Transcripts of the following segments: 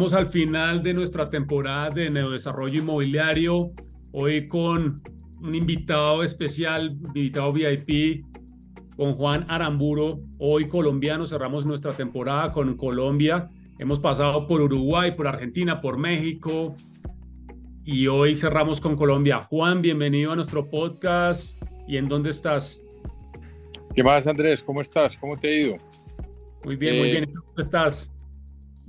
llegamos al final de nuestra temporada de Neodesarrollo Inmobiliario. Hoy con un invitado especial, invitado VIP, con Juan Aramburo. Hoy colombiano, cerramos nuestra temporada con Colombia. Hemos pasado por Uruguay, por Argentina, por México. Y hoy cerramos con Colombia. Juan, bienvenido a nuestro podcast. ¿Y en dónde estás? ¿Qué más, Andrés? ¿Cómo estás? ¿Cómo te ha ido? Muy bien, muy bien. ¿Cómo estás?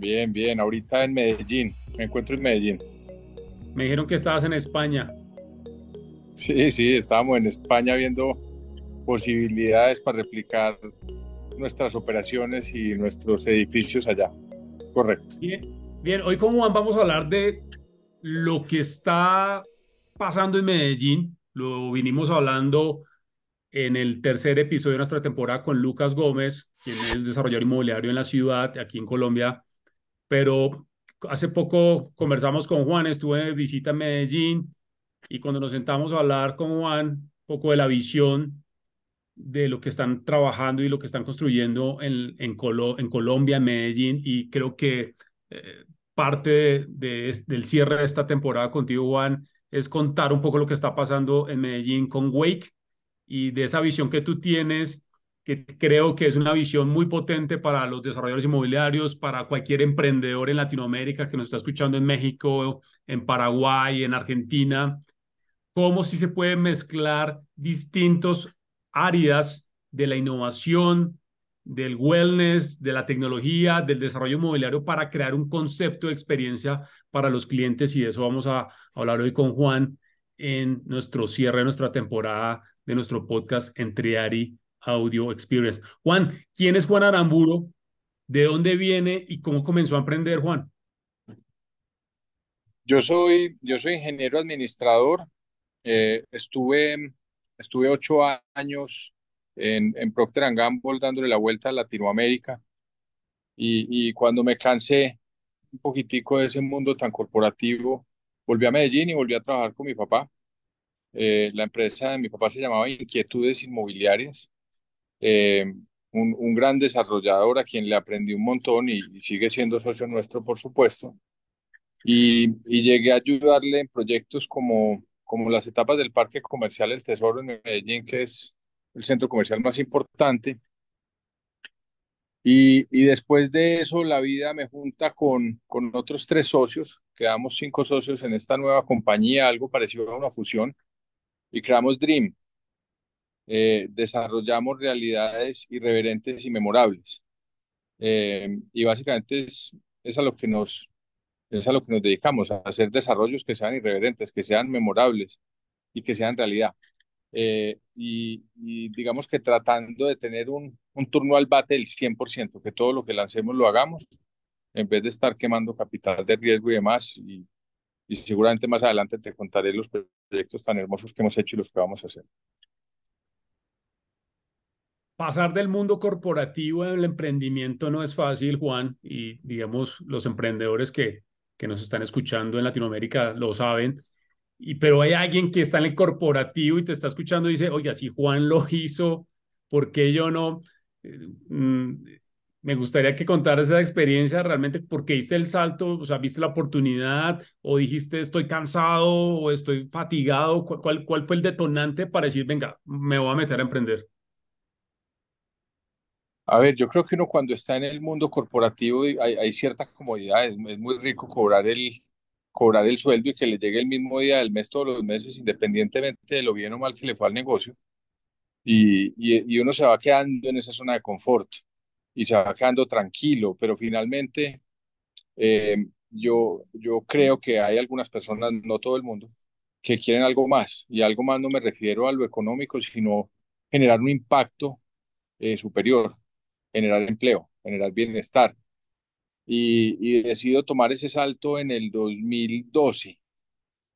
Bien, bien. Ahorita en Medellín. Me encuentro en Medellín. Me dijeron que estabas en España. Sí, sí, estábamos en España viendo posibilidades para replicar nuestras operaciones y nuestros edificios allá. Correcto. Bien, bien. hoy como vamos a hablar de lo que está pasando en Medellín. Lo vinimos hablando en el tercer episodio de nuestra temporada con Lucas Gómez, quien es desarrollador inmobiliario en la ciudad, aquí en Colombia. Pero hace poco conversamos con Juan, estuve en visita a Medellín y cuando nos sentamos a hablar con Juan, un poco de la visión de lo que están trabajando y lo que están construyendo en, en, en Colombia, en Medellín, y creo que eh, parte de, del cierre de esta temporada contigo, Juan, es contar un poco lo que está pasando en Medellín con Wake y de esa visión que tú tienes, que creo que es una visión muy potente para los desarrolladores inmobiliarios, para cualquier emprendedor en Latinoamérica que nos está escuchando en México, en Paraguay, en Argentina, cómo si se pueden mezclar distintos áreas de la innovación, del wellness, de la tecnología, del desarrollo inmobiliario para crear un concepto de experiencia para los clientes. Y de eso vamos a hablar hoy con Juan en nuestro cierre de nuestra temporada de nuestro podcast Entriari Audio Experience. Juan, ¿quién es Juan Aramburo? ¿De dónde viene y cómo comenzó a emprender Juan? Yo soy, yo soy ingeniero administrador. Eh, estuve, estuve ocho años en, en Procter Gamble dándole la vuelta a Latinoamérica. Y, cuando me cansé un poquitico de ese mundo tan corporativo, volví a Medellín y volví a trabajar con mi papá. Eh, la empresa de mi papá se llamaba Inquietudes Inmobiliarias. Eh, un, un, gran desarrollador a quien le aprendí un montón y, sigue siendo socio nuestro, por supuesto. Y, y, llegué a ayudarle en proyectos como, como las etapas del Parque Comercial El Tesoro en Medellín, que es el centro comercial más importante. Y, y, después de eso, la vida me junta con, con otros tres socios. Quedamos cinco socios en esta nueva compañía, algo parecido a una fusión, y creamos Dream. Eh, desarrollamos realidades irreverentes y memorables. Eh, y básicamente es, es, a lo que nos, es a lo que nos dedicamos, a hacer desarrollos que sean irreverentes, que sean memorables y que sean realidad. Eh, y, y, digamos que tratando de tener un, un turno al bate del 100%, que todo lo que lancemos lo hagamos, en vez de estar quemando capital de riesgo y demás. Y, y seguramente más adelante te contaré los proyectos tan hermosos que hemos hecho y los que vamos a hacer. Pasar del mundo corporativo al emprendimiento no es fácil, Juan, y digamos, los emprendedores que, que nos están escuchando en Latinoamérica lo saben y, pero hay alguien que está en el corporativo y te está escuchando y dice, oye, si Juan lo hizo, ¿por qué yo no? Eh, mm, me gustaría que contaras esa experiencia realmente, porque diste el salto, o sea, viste la oportunidad, o dijiste estoy cansado, o estoy fatigado, ¿cuál, cuál fue el detonante para decir, venga, me voy a meter a emprender? A ver, yo creo que uno cuando está en el mundo corporativo hay, hay cierta comodidad, es, es muy rico cobrar el, cobrar el sueldo y que le llegue el mismo día del mes todos los meses, independientemente de lo bien o mal que le fue al negocio. Y, y, y, uno se va quedando en esa zona de confort y se va quedando tranquilo, pero finalmente eh, yo, yo creo que hay algunas personas, no todo el mundo, que quieren algo más. Y algo más no me refiero a lo económico, sino generar un impacto eh, superior, generar empleo, generar bienestar, y, y decido tomar ese salto en el 2012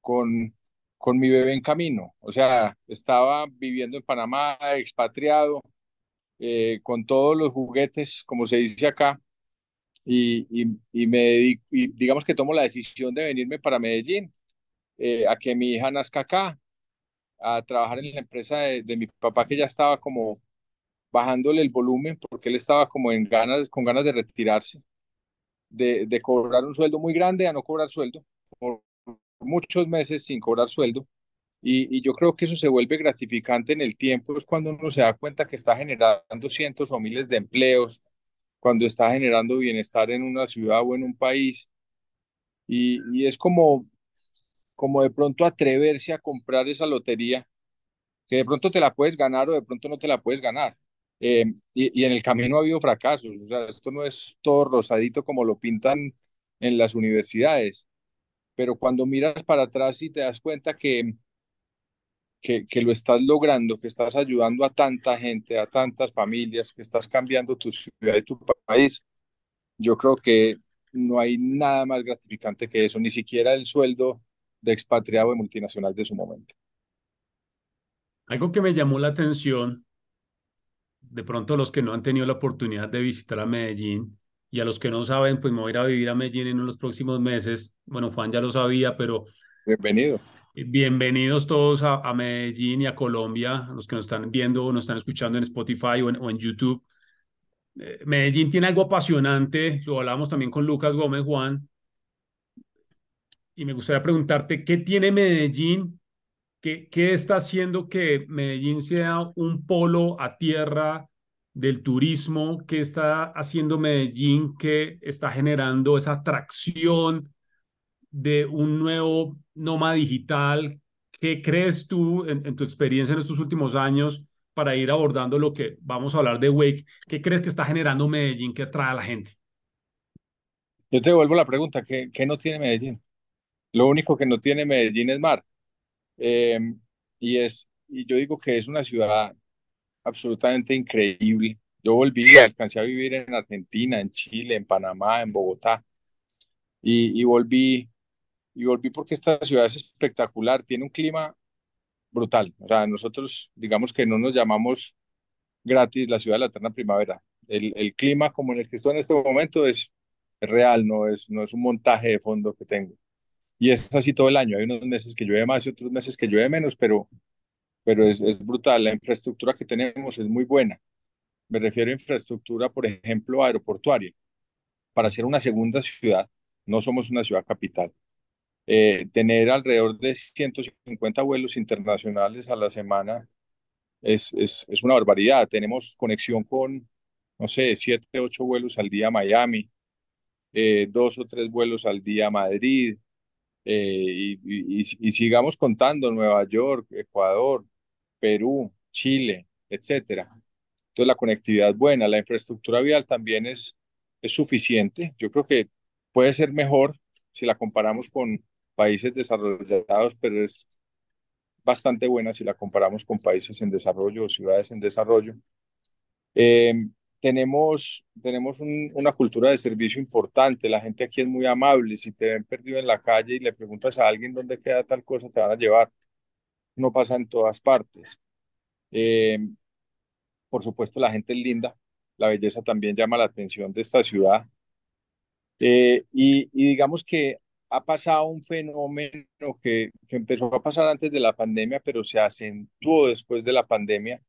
con, con mi bebé en camino. O sea, estaba viviendo en Panamá, expatriado, eh, con todos los juguetes, como se dice acá, y, y, y me digamos que tomo la decisión de venirme para Medellín, eh, a que mi hija nazca acá, a trabajar en la empresa de, de, mi papá que ya estaba como bajándole el volumen porque él estaba como en ganas, con ganas de retirarse de, cobrar un sueldo muy grande a no cobrar sueldo, por muchos meses sin cobrar sueldo. Y, y, yo creo que eso se vuelve gratificante en el tiempo, es cuando uno se da cuenta que está generando cientos o miles de empleos, cuando está generando bienestar en una ciudad o en un país. Y, y es como, como de pronto atreverse a comprar esa lotería, que de pronto te la puedes ganar o de pronto no te la puedes ganar. Eh, y, y, en el camino ha habido fracasos, o sea, esto no es todo rosadito como lo pintan en las universidades, pero cuando miras para atrás y te das cuenta que, que, que lo estás logrando, que estás ayudando a tanta gente, a tantas familias, que estás cambiando tu ciudad y tu país, yo creo que no hay nada más gratificante que eso, ni siquiera el sueldo de expatriado de multinacional de su momento. Algo que me llamó la atención, de pronto los que no han tenido la oportunidad de visitar a Medellín y a los que no saben, pues me voy a ir a vivir a Medellín en los próximos meses. Bueno, Juan ya lo sabía, pero... Bienvenido. Bienvenidos todos a, a Medellín y a Colombia, los que nos están viendo o nos están escuchando en Spotify o en, o en YouTube. Eh, Medellín tiene algo apasionante, lo hablamos también con Lucas Gómez Juan, y me gustaría preguntarte, ¿qué tiene Medellín? ¿Qué, ¿Qué está haciendo que Medellín sea un polo a tierra del turismo? ¿Qué está haciendo Medellín que está generando esa atracción de un nuevo nómada digital? ¿Qué crees tú en, en tu experiencia en estos últimos años? para ir abordando lo que vamos a hablar de Wake. ¿Qué crees que está generando Medellín que atrae a la gente? Yo te devuelvo la pregunta, ¿qué, qué no tiene Medellín? Lo único que no tiene Medellín es mar. Eh, y, es, y yo digo que es una ciudad absolutamente increíble. Yo volví, alcancé a vivir en Argentina, en Chile, en Panamá, en Bogotá. Y, y volví, y volví porque esta ciudad es espectacular, tiene un clima brutal. O sea, nosotros digamos que no nos llamamos gratis la ciudad de la eterna primavera. El, el clima como en el que estoy en este momento es, es, real, no es, no es un montaje de fondo que tengo. Y es así todo el año. Hay unos meses que llueve más y otros meses que llueve menos, pero, pero es, es brutal. La infraestructura que tenemos es muy buena. Me refiero a infraestructura, por ejemplo, aeroportuaria. Para ser una segunda ciudad, no somos una ciudad capital eh, tener alrededor de 150 vuelos internacionales a la semana es, es, es, una barbaridad. Tenemos conexión con, no sé, 7, 8 vuelos al día a Miami, eh, dos o tres vuelos al día a Madrid, eh, y, y, y, sigamos contando Nueva York, Ecuador, Perú, Chile, etcétera. Entonces la conectividad es buena, la infraestructura vial también es, es suficiente. Yo creo que puede ser mejor si la comparamos con, países desarrollados, pero es bastante buena si la comparamos con países en desarrollo o ciudades en desarrollo. Eh, tenemos tenemos un, una cultura de servicio importante, la gente aquí es muy amable, si te ven perdido en la calle y le preguntas a alguien dónde queda tal cosa, te van a llevar. No pasa en todas partes. Eh, por supuesto, la gente es linda, la belleza también llama la atención de esta ciudad. Eh, y, y digamos que ha pasado un fenómeno que, que, empezó a pasar antes de la pandemia, pero se acentuó después de la pandemia,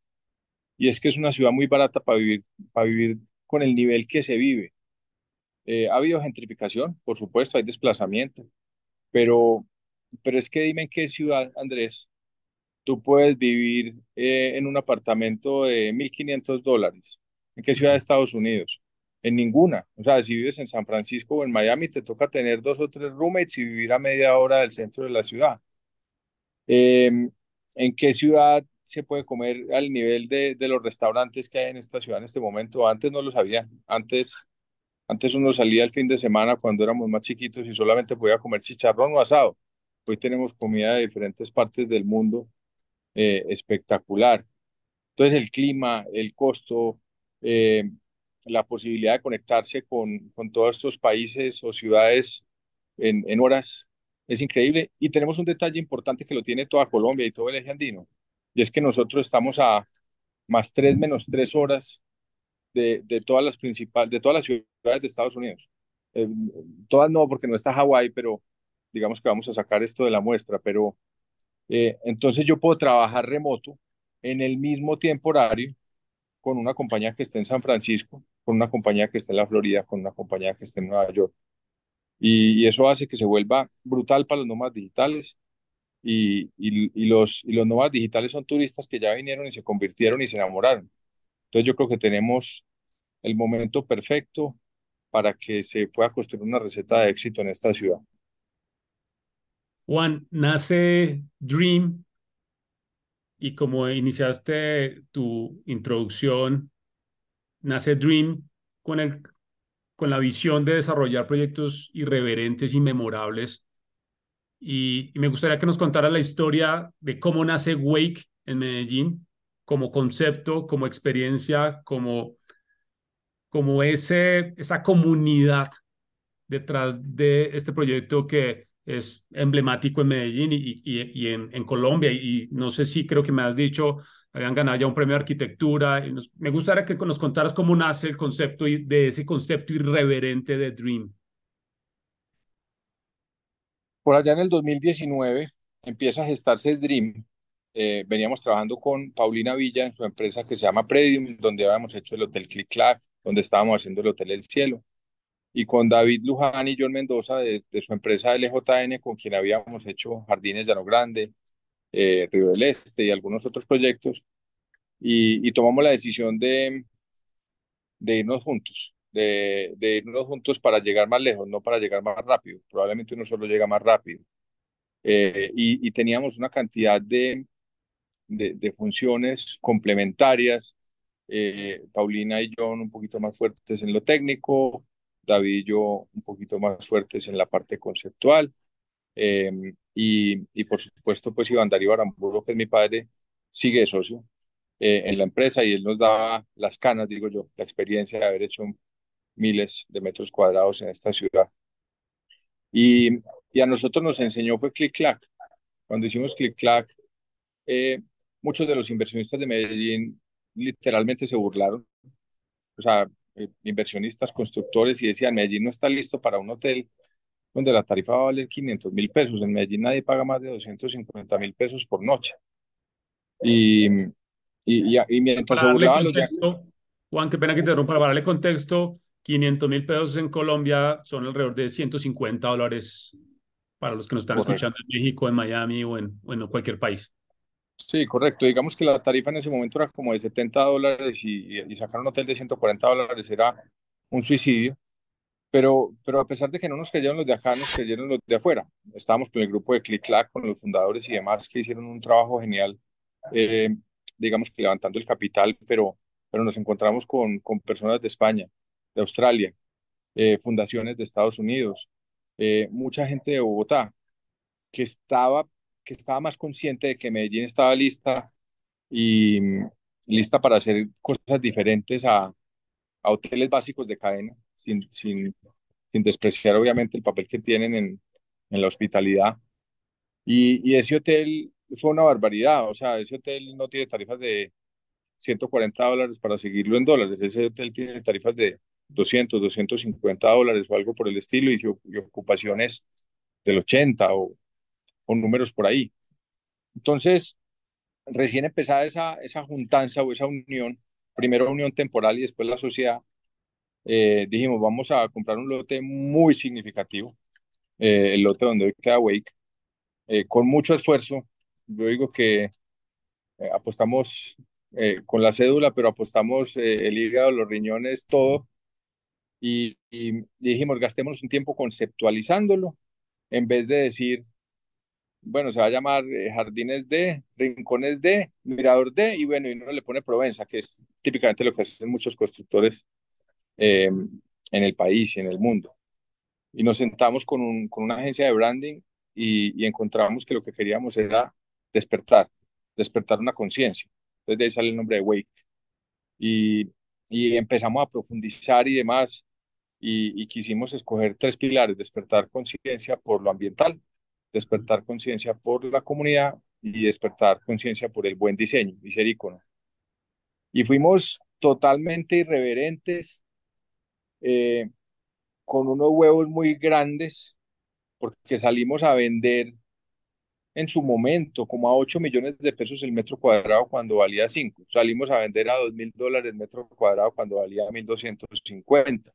y es que es una ciudad muy barata para vivir, para vivir con el nivel que se vive. Eh, ha habido gentrificación, por supuesto, hay desplazamiento, pero, pero es que dime en qué ciudad, Andrés, tú puedes vivir eh, en un apartamento de 1.500 dólares. ¿En qué ciudad de Estados Unidos? En ninguna. O sea, si vives en San Francisco o en Miami, te toca tener dos o tres roommates y vivir a media hora del centro de la ciudad. Eh, ¿En qué ciudad se puede comer al nivel de, de, los restaurantes que hay en esta ciudad en este momento? Antes no lo sabía. Antes, antes uno salía el fin de semana cuando éramos más chiquitos y solamente podía comer chicharrón o asado. Hoy tenemos comida de diferentes partes del mundo eh, espectacular. Entonces el clima, el costo, eh, la posibilidad de conectarse con, con todos estos países o ciudades en, en, horas es increíble. Y tenemos un detalle importante que lo tiene toda Colombia y todo el eje andino, y es que nosotros estamos a más tres menos tres horas de, de todas las principales, de todas las ciudades de Estados Unidos. Eh, todas no, porque no está Hawái, pero digamos que vamos a sacar esto de la muestra, pero eh, entonces yo puedo trabajar remoto en el mismo tiempo horario con una compañía que esté en San Francisco con una compañía que esté en la Florida, con una compañía que esté en Nueva York. Y, y eso hace que se vuelva brutal para los nómadas digitales. Y, y, los, y los nómadas digitales son turistas que ya vinieron y se convirtieron y se enamoraron. Entonces yo creo que tenemos el momento perfecto para que se pueda construir una receta de éxito en esta ciudad. Juan, nace Dream y como iniciaste tu introducción, nace Dream con, el, con la visión de desarrollar proyectos irreverentes y memorables. Y, me gustaría que nos contara la historia de cómo nace Wake en Medellín, como concepto, como experiencia, como, como ese, esa comunidad detrás de este proyecto que es emblemático en Medellín y, y, en, Colombia. Y no sé si creo que me has dicho, habían ganado ya un premio de arquitectura. Me gustaría que nos contaras cómo nace el concepto de ese concepto irreverente de Dream. Por allá en el 2019 empieza a gestarse Dream. Eh, veníamos trabajando con Paulina Villa en su empresa que se llama Predium, donde habíamos hecho el Hotel Click Clack, donde estábamos haciendo el Hotel El Cielo. Y con David Luján y John Mendoza de, de, su empresa LJN, con quien habíamos hecho Jardines Llano Grande, eh, Río del Este y algunos otros proyectos, y, y tomamos la decisión de, de irnos juntos, de, de, irnos juntos para llegar más lejos, no para llegar más rápido. Probablemente uno solo llega más rápido. Eh, y, y, teníamos una cantidad de, de, de funciones complementarias. Eh, Paulina y John un poquito más fuertes en lo técnico, David y yo un poquito más fuertes en la parte conceptual. Eh, y, y, por supuesto, pues Iván Darío Aramburu, que es mi padre, sigue socio eh, en la empresa y él nos daba las canas, digo yo, la experiencia de haber hecho miles de metros cuadrados en esta ciudad. Y, y a nosotros nos enseñó fue Click Clack. Cuando hicimos Click Clack, eh, muchos de los inversionistas de Medellín literalmente se burlaron. O sea, inversionistas, constructores, y decían, Medellín no está listo para un hotel donde la tarifa va a valer 500 mil pesos. En Medellín nadie paga más de 250 mil pesos por noche. Y, y, y, y mientras para darle contexto, los... Juan, qué pena que te interrumpa, para darle contexto, 500 mil pesos en Colombia son alrededor de 150 dólares para los que nos están Correcto. escuchando en México, en Miami o en, o en cualquier país. Sí, correcto. Digamos que la tarifa en ese momento era como de 70 dólares y, y, sacar un hotel de 140 dólares era un suicidio. Pero, pero a pesar de que no nos creyeron los de acá, nos creyeron los de afuera. Estábamos con el grupo de Click Clack, con los fundadores y demás que hicieron un trabajo genial, eh, digamos que levantando el capital, pero, pero nos encontramos con, con personas de España, de Australia, eh, fundaciones de Estados Unidos, eh, mucha gente de Bogotá, que estaba que estaba más consciente de que Medellín estaba lista y lista para hacer cosas diferentes a, a hoteles básicos de cadena, sin, sin, sin, despreciar obviamente el papel que tienen en, en la hospitalidad. Y, y, ese hotel fue una barbaridad, o sea, ese hotel no tiene tarifas de 140 dólares para seguirlo en dólares, ese hotel tiene tarifas de 200, 250 dólares o algo por el estilo y, ocupaciones del 80 o o números por ahí. Entonces, recién empezada esa, esa juntanza o esa unión, primero unión temporal y después la sociedad, eh, dijimos, vamos a comprar un lote muy significativo, eh, el lote donde hoy queda Wake, eh, con mucho esfuerzo. Yo digo que apostamos con la cédula, pero apostamos el hígado, los riñones, todo. Y, y, dijimos, gastemos un tiempo conceptualizándolo, en vez de decir, bueno, se va a llamar eh, Jardines de, Rincones de, Mirador de, y bueno, y uno le pone Provenza, que es típicamente lo que hacen muchos constructores eh, en el país y en el mundo. Y nos sentamos con, con una agencia de branding y, y, encontramos que lo que queríamos era despertar, despertar una conciencia. Entonces de ahí sale el nombre de Wake. Y, y empezamos a profundizar y demás, y, quisimos escoger tres pilares, despertar conciencia por lo ambiental, despertar conciencia por la comunidad y despertar conciencia por el buen diseño y ser ícono. Y fuimos totalmente irreverentes, eh, con unos huevos muy grandes, porque salimos a vender en su momento como a 8 millones de pesos el metro cuadrado cuando valía 5. Salimos a vender a 2 mil dólares el metro cuadrado cuando valía 1.250.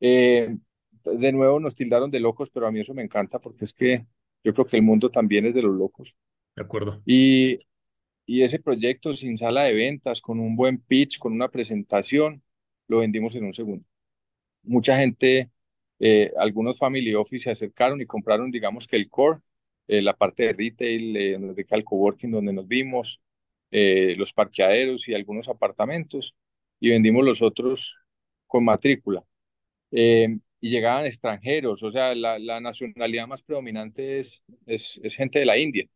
Eh, de nuevo nos tildaron de locos, pero a mí eso me encanta porque es que yo creo que el mundo también es de los locos. De acuerdo. Y, y ese proyecto sin sala de ventas, con un buen pitch, con una presentación, lo vendimos en un segundo. Mucha gente, eh, algunos family office se acercaron y compraron, digamos que el core, eh, la parte de retail, eh, de el coworking donde nos vimos, eh, los parqueaderos y algunos apartamentos, y vendimos los otros con matrícula. Eh, y llegaban extranjeros, o sea, la, la nacionalidad más predominante es, es, es, gente de la India.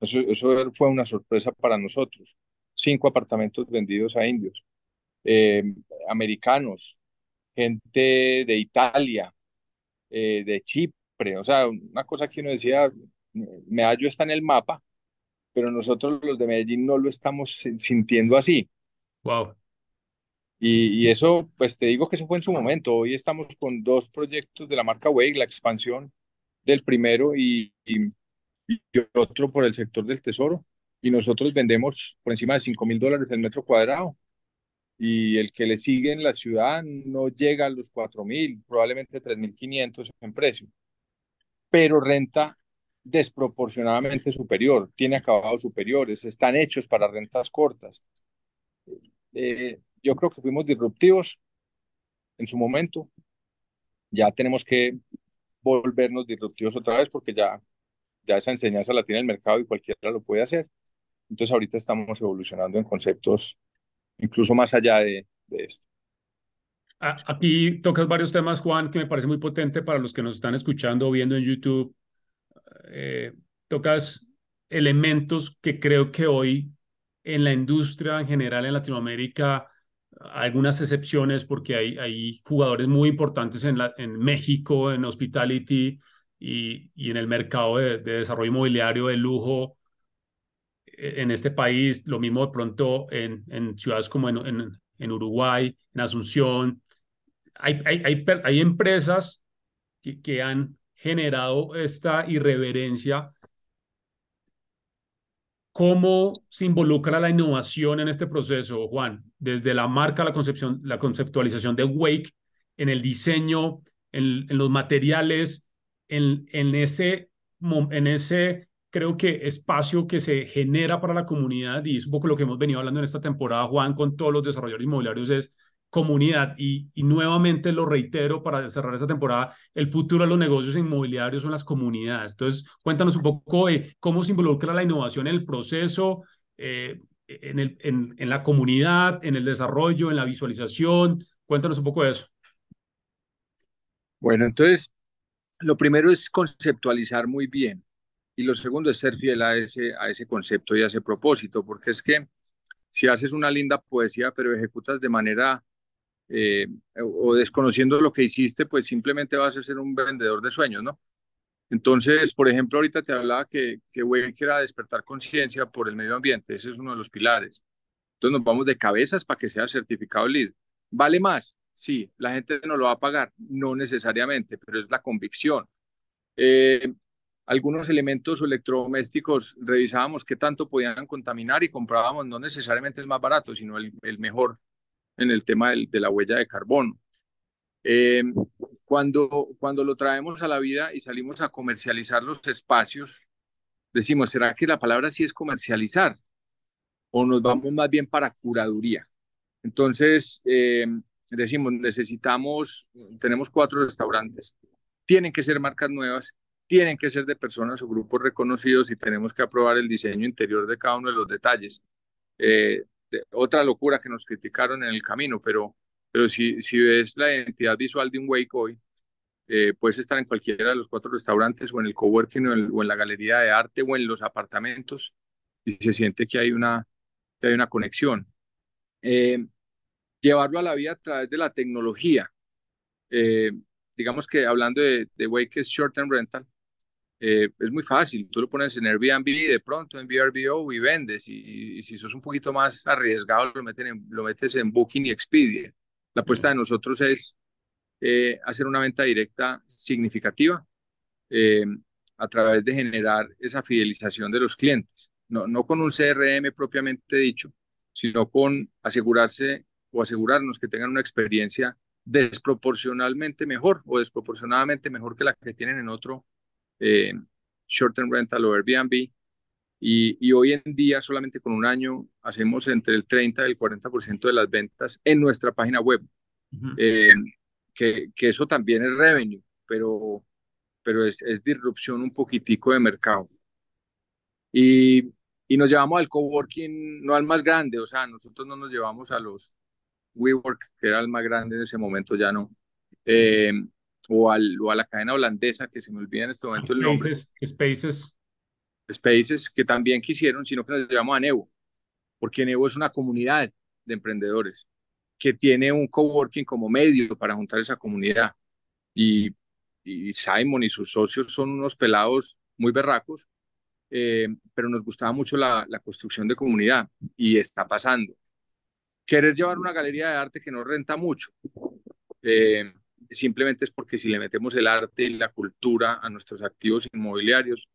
Eso, eso fue una sorpresa para nosotros. Cinco apartamentos vendidos a indios, eh, americanos, gente de Italia, eh, de Chipre, o sea, una cosa que uno decía, Medallo está en el mapa, pero nosotros los de Medellín no lo estamos sintiendo así. Wow. Y, y, eso, pues te digo que eso fue en su momento. Hoy estamos con dos proyectos de la marca Wake, la expansión del primero y, y, y, otro por el sector del tesoro. Y nosotros vendemos por encima de 5 mil dólares el metro cuadrado. Y el que le sigue en la ciudad no llega a los 4 mil, probablemente 3 mil 500 en precio. Pero renta desproporcionadamente superior, tiene acabados superiores, están hechos para rentas cortas. Eh, yo creo que fuimos disruptivos en su momento. Ya tenemos que volvernos disruptivos otra vez porque ya, ya esa enseñanza la tiene el mercado y cualquiera lo puede hacer. Entonces ahorita estamos evolucionando en conceptos incluso más allá de, de esto. Aquí tocas varios temas, Juan, que me parece muy potente para los que nos están escuchando o viendo en YouTube. Eh, tocas elementos que creo que hoy en la industria en general en Latinoamérica algunas excepciones porque hay, hay jugadores muy importantes en, en México, en hospitality y, y en el mercado de, de, desarrollo inmobiliario de lujo e, en este país, lo mismo de pronto en, en ciudades como en, en, en, Uruguay, en Asunción. Hay, hay, hay, hay empresas que, que han generado esta irreverencia ¿Cómo se involucra la innovación en este proceso, Juan? Desde la marca, la concepción, la conceptualización de Wake, en el diseño, en, los materiales, en, en, ese, en ese, creo que, espacio que se genera para la comunidad, y es un poco lo que hemos venido hablando en esta temporada, Juan, con todos los desarrolladores inmobiliarios, es comunidad. Y, nuevamente lo reitero para cerrar esta temporada, el futuro de los negocios inmobiliarios son las comunidades. Entonces, cuéntanos un poco de cómo se involucra la innovación en el proceso, eh, en, el, en, la comunidad, en el desarrollo, en la visualización. Cuéntanos un poco de eso. Bueno, entonces, lo primero es conceptualizar muy bien. Y lo segundo es ser fiel a ese, a ese concepto y a ese propósito, porque es que si haces una linda poesía, pero ejecutas de manera eh, o desconociendo lo que hiciste, pues simplemente vas a ser un vendedor de sueños, ¿no? Entonces, por ejemplo, ahorita te hablaba que, que Wake era despertar conciencia por el medio ambiente, ese es uno de los pilares. Entonces nos vamos de cabezas para que sea certificado LEED. ¿Vale más? Sí, la gente no lo va a pagar, no necesariamente, pero es la convicción. Eh, algunos elementos electrodomésticos revisábamos qué tanto podían contaminar y comprábamos no necesariamente el más barato, sino el, el mejor en el tema del, de la huella de carbono. Eh, cuando, cuando lo traemos a la vida y salimos a comercializar los espacios, decimos, ¿será que la palabra sí es comercializar? ¿O nos vamos más bien para curaduría? Entonces, eh, decimos, necesitamos, tenemos cuatro restaurantes, tienen que ser marcas nuevas, tienen que ser de personas o grupos reconocidos y tenemos que aprobar el diseño interior de cada uno de los detalles. Eh, otra locura que nos criticaron en el camino, pero, pero si, si ves la identidad visual de un Wake hoy, eh, puedes estar en cualquiera de los cuatro restaurantes o en el coworking o o en la galería de arte o en los apartamentos y se siente que hay una, que hay una conexión. Eh, llevarlo a la vida a través de la tecnología. Eh, digamos que hablando de, de Wake es short term rental, eh, es muy fácil. Tú lo pones en Airbnb de pronto en VRBO y vendes. Y, y si sos un poquito más arriesgado, lo, meten en, lo metes en Booking y Expedia. La apuesta de nosotros es eh, hacer una venta directa significativa, eh, a través de generar esa fidelización de los clientes, no, no con un CRM propiamente dicho, sino con asegurarse o asegurarnos que tengan una experiencia desproporcionalmente mejor o desproporcionadamente mejor que la que tienen en otro eh, short-term rental o Airbnb. Y, y, hoy en día, solamente con un año, hacemos entre el 30 y el 40% de las ventas en nuestra página web. eh, que, que, eso también es revenue, pero, pero es, es disrupción un poquitico de mercado. Y, y nos llevamos al coworking, no al más grande, o sea, nosotros no nos llevamos a los WeWork, que era el más grande en ese momento, ya no. Eh, o, al, o, a la cadena holandesa, que se me olvida en este momento Spaces, el nombre. Spaces. Spaces, que también quisieron, sino que nos llevamos a Nevo, porque Nevo es una comunidad de emprendedores que tiene un coworking como medio para juntar esa comunidad. Y, y Simon y sus socios son unos pelados muy berracos, eh, pero nos gustaba mucho la, la construcción de comunidad y está pasando querer llevar una galería de arte que no renta mucho. Eh, simplemente es porque si le metemos el arte y la cultura a nuestros activos inmobiliarios,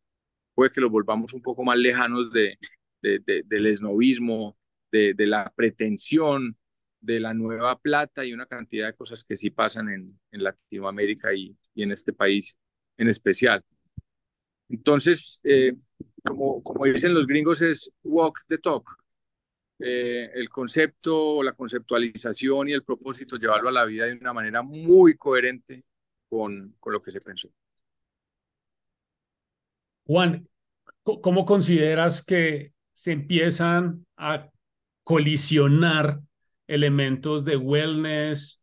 puede que los volvamos un poco más lejanos de, de, de, del esnovismo, de, la pretensión, de la nueva plata y una cantidad de cosas que sí pasan en, Latinoamérica y, y, en este país en especial. Entonces, eh, como, como dicen los gringos, es walk the talk eh, el concepto, la conceptualización y el propósito, llevarlo a la vida de una manera muy coherente con, con lo que se pensó. Juan, ¿cómo consideras que se empiezan a colisionar elementos de wellness?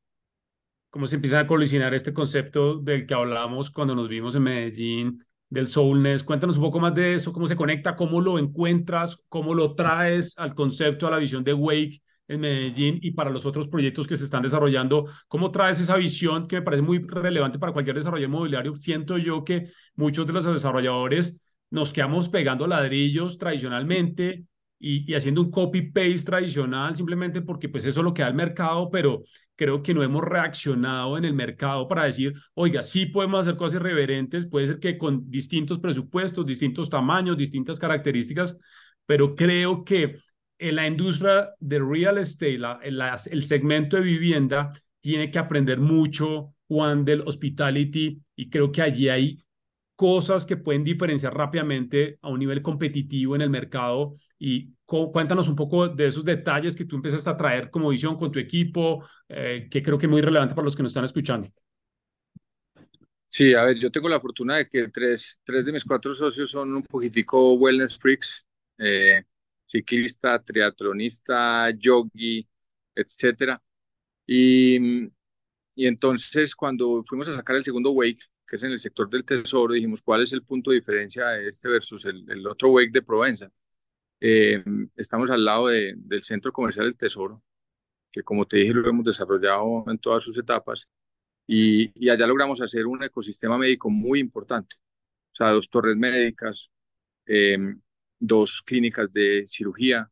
¿Cómo se empieza a colisionar este concepto del que hablamos cuando nos vimos en Medellín del Soulness. Cuéntanos un poco más de eso, cómo se conecta, cómo lo encuentras, cómo lo traes al concepto, a la visión de Wake en Medellín y para los otros proyectos que se están desarrollando. ¿Cómo traes esa visión que me parece muy relevante para cualquier desarrollo inmobiliario? Siento yo que muchos de los desarrolladores nos quedamos pegando ladrillos tradicionalmente y, haciendo un copy-paste tradicional simplemente porque pues eso es lo que da el mercado, pero creo que no hemos reaccionado en el mercado para decir, oiga, sí podemos hacer cosas irreverentes, puede ser que con distintos presupuestos, distintos tamaños, distintas características, pero creo que en la industria de real estate, el segmento de vivienda, tiene que aprender mucho, Juan, del hospitality, y creo que allí hay cosas que pueden diferenciar rápidamente a un nivel competitivo en el mercado y cuéntanos un poco de esos detalles que tú empezaste a traer como visión con tu equipo, eh, que creo que es muy relevante para los que nos están escuchando. Sí, a ver, yo tengo la fortuna de que tres, tres de mis cuatro socios son un poquitico wellness freaks, eh, ciclista, triatlonista, yogi, etcétera. Y, y entonces cuando fuimos a sacar el segundo wake, que es en el sector del tesoro, dijimos, ¿cuál es el punto de diferencia de este versus el, el otro wake de Provenza? Eh, estamos al lado de, del Centro Comercial del Tesoro, que como te dije lo hemos desarrollado en todas sus etapas, y, y, allá logramos hacer un ecosistema médico muy importante. O sea, dos torres médicas, eh, dos clínicas de cirugía.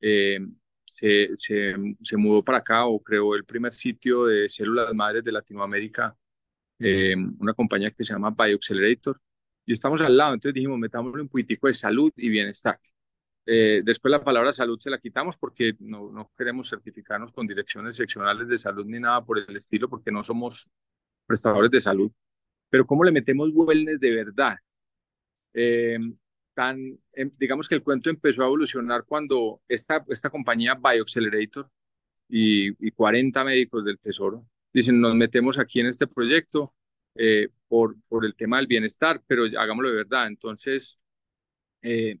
Eh, se, se, se, mudó para acá o creó el primer sitio de células madres de Latinoamérica, eh, una compañía que se llama BioAccelerator, y estamos al lado. Entonces dijimos, metámosle un poquitico de salud y bienestar. Eh, después la palabra salud se la quitamos porque no, no, queremos certificarnos con direcciones seccionales de salud ni nada por el estilo, porque no somos prestadores de salud. Pero ¿cómo le metemos wellness de verdad? Eh, tan, eh, digamos que el cuento empezó a evolucionar cuando esta, esta compañía BioAccelerator y, y 40 médicos del Tesoro dicen, nos metemos aquí en este proyecto eh, por, por el tema del bienestar, pero hagámoslo de verdad. Entonces, eh,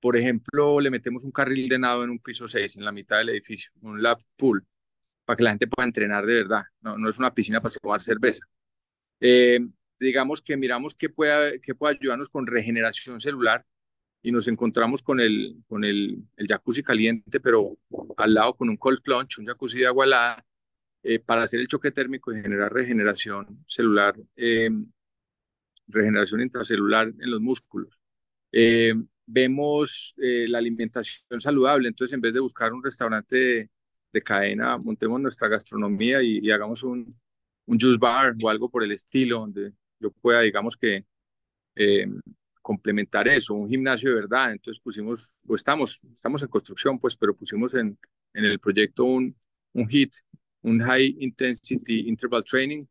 por ejemplo, le metemos un carril de nado en un piso 6, en la mitad del edificio, un lap pool, para que la gente pueda entrenar de verdad. No, no es una piscina para tomar cerveza. Eh, digamos que miramos qué puede, qué puede ayudarnos con regeneración celular y nos encontramos con el, con el, el jacuzzi caliente, pero al lado con un cold plunge, un jacuzzi de agua helada, eh, para hacer el choque térmico y generar regeneración celular, eh, regeneración intracelular en los músculos. Eh, vemos eh, la alimentación saludable, entonces en vez de buscar un restaurante de, de cadena, montemos nuestra gastronomía y, y, hagamos un, un juice bar o algo por el estilo, donde yo pueda, digamos que, eh, complementar eso, un gimnasio de verdad. Entonces pusimos, o estamos, estamos en construcción, pues, pero pusimos en, en el proyecto un, un HIT, un High Intensity Interval Training,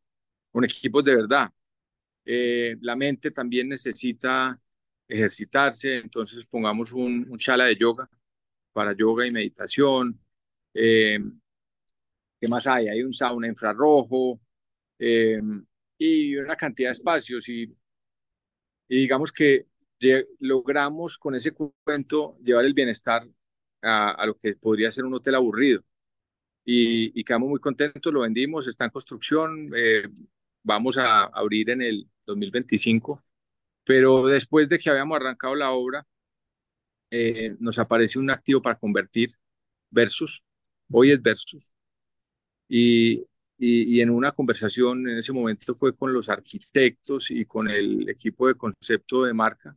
con equipos de verdad. Eh, la mente también necesita ejercitarse, entonces pongamos un, un chala de yoga para yoga y meditación. Eh, ¿Qué más hay? Hay un sauna infrarrojo eh, y una cantidad de espacios y, digamos que logramos con ese cuento llevar el bienestar a, lo que podría ser un hotel aburrido. Y, y quedamos muy contentos, lo vendimos, está en construcción, eh, vamos a abrir en el 2025, pero después de que habíamos arrancado la obra, eh, nos apareció un activo para convertir versus, hoy es versus, y, y, y, en una conversación en ese momento fue con los arquitectos y con el equipo de concepto de marca,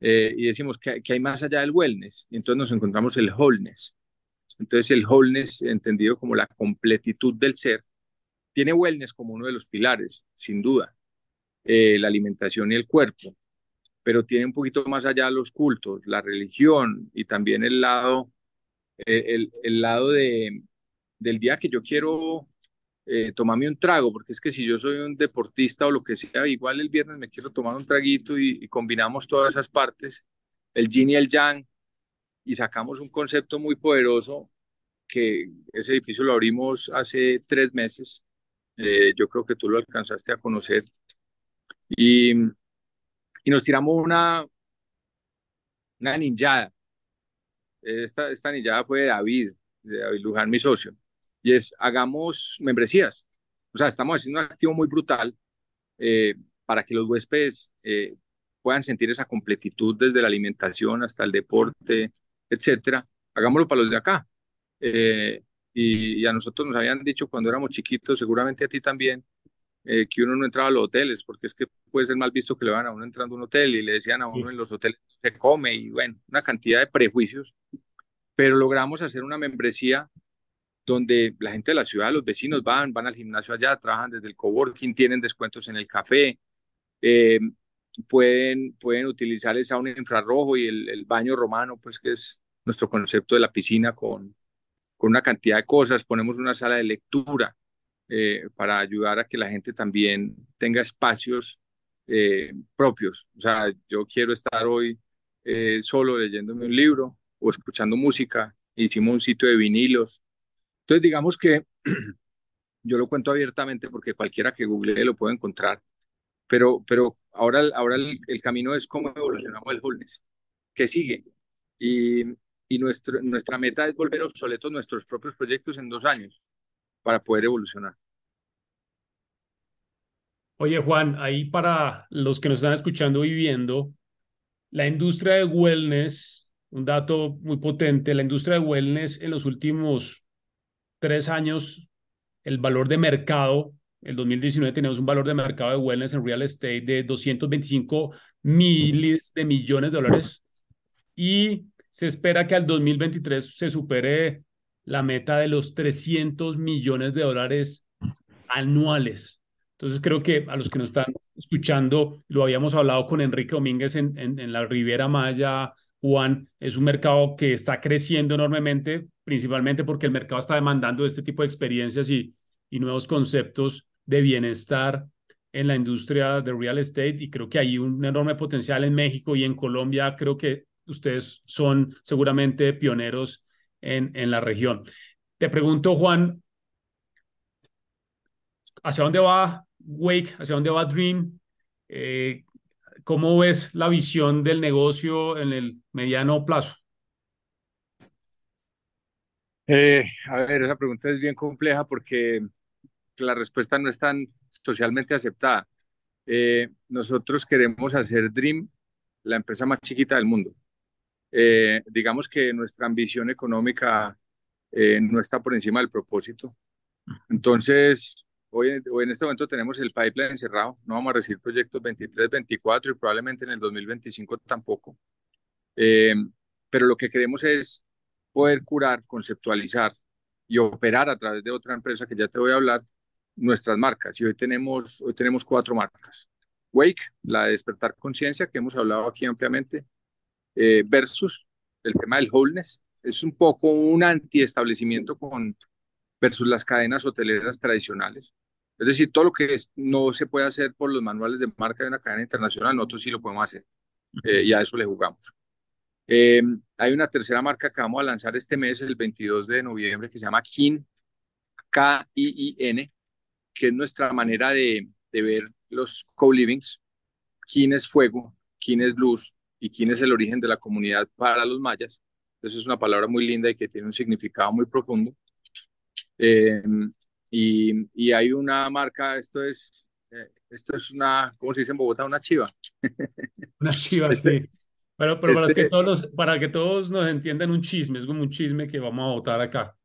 eh, y decimos que, que, hay más allá del wellness, y entonces nos encontramos el wholeness. Entonces el wholeness, entendido como la completitud del ser, tiene wellness como uno de los pilares, sin duda, eh, la alimentación y el cuerpo, pero tiene un poquito más allá los cultos, la religión y también el lado, eh, el, el, lado de, del día que yo quiero eh, tomarme un trago, porque es que si yo soy un deportista o lo que sea, igual el viernes me quiero tomar un traguito y, y combinamos todas esas partes, el yin y el yang, y sacamos un concepto muy poderoso que ese edificio lo abrimos hace tres meses. Eh, yo creo que tú lo alcanzaste a conocer. Y, y nos tiramos una, una ninjada. Esta, esta ninjada fue de David, de David Luján, mi socio. Y es, hagamos membresías. O sea, estamos haciendo un activo muy brutal eh, para que los huéspedes eh, puedan sentir esa completitud desde la alimentación hasta el deporte, etcétera. Hagámoslo para los de acá. Eh, y, y, a nosotros nos habían dicho cuando éramos chiquitos, seguramente a ti también, eh, que uno no entraba a los hoteles, porque es que puede ser mal visto que le van a uno entrando a un hotel y le decían a uno en los hoteles se come y bueno, una cantidad de prejuicios. Pero logramos hacer una membresía donde la gente de la ciudad, los vecinos van, van al gimnasio allá, trabajan desde el coworking, tienen descuentos en el café, eh, pueden, pueden utilizar el sauna infrarrojo y el, el baño romano, pues que es nuestro concepto de la piscina con, con una cantidad de cosas, ponemos una sala de lectura eh, para ayudar a que la gente también tenga espacios eh, propios. O sea, yo quiero estar hoy eh, solo leyéndome un libro o escuchando música. Hicimos un sitio de vinilos. Entonces, digamos que yo lo cuento abiertamente porque cualquiera que google lo puede encontrar. Pero, pero ahora, ahora el, camino es cómo evolucionamos el wholeness. ¿Qué sigue? Y, y nuestro, nuestra meta es volver obsoletos nuestros propios proyectos en dos años para poder evolucionar. Oye, Juan, ahí para los que nos están escuchando y viendo, la industria de wellness, un dato muy potente, la industria de wellness en los últimos tres años, el valor de mercado, el 2019 tenemos un valor de mercado de wellness en real estate de 225 miles de millones de dólares y se espera que al 2023 se supere la meta de los 300 millones de dólares anuales. Entonces creo que a los que nos están escuchando, lo habíamos hablado con Enrique Domínguez en, en, en la Riviera Maya, Juan, es un mercado que está creciendo enormemente, principalmente porque el mercado está demandando este tipo de experiencias y, y nuevos conceptos de bienestar en la industria de real estate y creo que hay un enorme potencial en México y en Colombia. Creo que ustedes son seguramente pioneros en, en la región. Te pregunto, Juan, ¿hacia dónde va Wake? ¿Hacia dónde va Dream? Eh, ¿Cómo ves la visión del negocio en el mediano plazo? Eh, a ver, esa pregunta es bien compleja porque la respuesta no es tan socialmente aceptada. Eh, nosotros queremos hacer Dream la empresa más chiquita del mundo eh, digamos que nuestra ambición económica eh, no está por encima del propósito. Entonces, hoy, hoy, en este momento tenemos el pipeline cerrado, no vamos a recibir proyectos 23, 24 y probablemente en el 2025 tampoco. Eh, pero lo que queremos es poder curar, conceptualizar y operar a través de otra empresa que ya te voy a hablar, nuestras marcas. Y hoy tenemos, hoy tenemos cuatro marcas. Wake, la de despertar conciencia que hemos hablado aquí ampliamente, eh, versus el tema del wholeness. Es un poco un antiestablecimiento con versus las cadenas hoteleras tradicionales. Es decir, todo lo que es, no se puede hacer por los manuales de marca de una cadena internacional, nosotros sí lo podemos hacer eh, y a eso le jugamos. Eh, hay una tercera marca que vamos a lanzar este mes, el 22 de noviembre, que se llama KIN, K-I-I-N, que es nuestra manera de, de ver los co-livings. KIN es fuego, KIN es luz y KIN es el origen de la comunidad para los mayas. Entonces es una palabra muy linda y que tiene un significado muy profundo. Eh, y, y, hay una marca, esto es, eh, esto es una, ¿cómo se dice en Bogotá? Una chiva. Una chiva, este, sí. Pero, pero para, que este todos los, para que todos nos entiendan un chisme, es como un chisme que vamos a votar acá.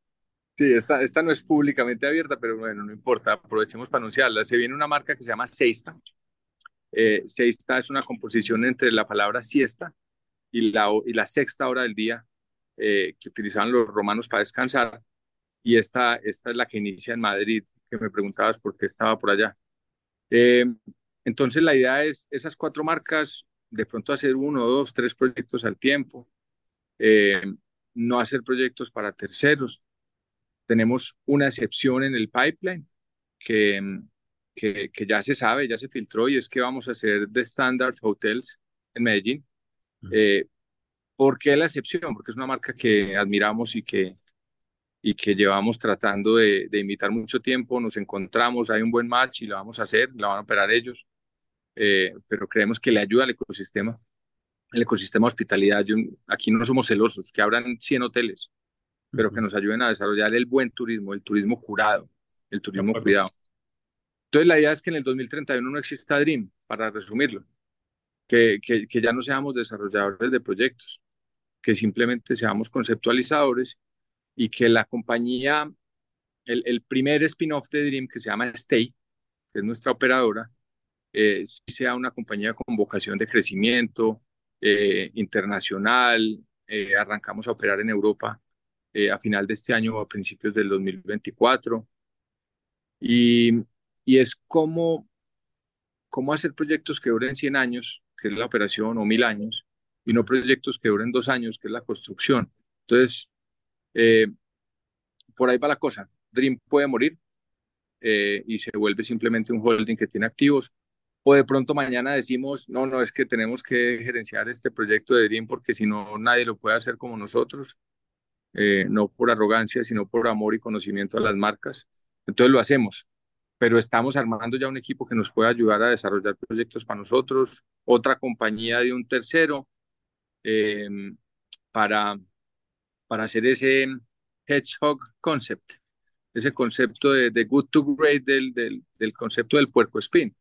Sí, esta, esta no es públicamente abierta, pero bueno, no importa, aprovechemos para anunciarla. Se viene una marca que se llama Seista. Eh, Seista es una composición entre la palabra siesta y la, y la sexta hora del día eh, que utilizaban los romanos para descansar y esta, esta es la que inicia en Madrid, que me preguntabas por qué estaba por allá. Eh, entonces la idea es esas cuatro marcas, de pronto hacer uno, dos, tres proyectos al tiempo, eh, no hacer proyectos para terceros. Tenemos una excepción en el pipeline que, que, que ya se sabe, ya se filtró y es que vamos a hacer The Standard Hotels en Medellín. Eh, ¿Por qué la excepción? Porque es una marca que admiramos y que, y que llevamos tratando de, de, imitar mucho tiempo, nos encontramos, hay un buen match y lo vamos a hacer, la van a operar ellos, eh, pero creemos que le ayuda al ecosistema, el ecosistema de hospitalidad. Yo, aquí no somos celosos, que abran 100 hoteles, pero que nos ayuden a desarrollar el buen turismo, el turismo curado, el turismo cuidado. Entonces la idea es que en el 2031 no exista Dream, para resumirlo, que, que, que ya no seamos desarrolladores de proyectos, que simplemente seamos conceptualizadores y que la compañía, el, el primer spin-off de Dream que se llama Stay, que es nuestra operadora, eh, sea una compañía con vocación de crecimiento eh, internacional. Eh, arrancamos a operar en Europa eh, a final de este año o a principios del 2024. Y, y es como, cómo hacer proyectos que duren 100 años, que es la operación, o 1000 años, y no proyectos que duren dos años, que es la construcción. Entonces, eh, por ahí va la cosa. Dream puede morir eh, y se vuelve simplemente un holding que tiene activos. O de pronto mañana decimos, no, no, es que tenemos que gerenciar este proyecto de Dream porque si no, nadie lo puede hacer como nosotros. Eh, no por arrogancia, sino por amor y conocimiento a las marcas. Entonces lo hacemos, pero estamos armando ya un equipo que nos pueda ayudar a desarrollar proyectos para nosotros, otra compañía de un tercero, eh, para, para hacer ese hedgehog concept, ese concepto de, de good to great del, del, del, concepto del puerco spin,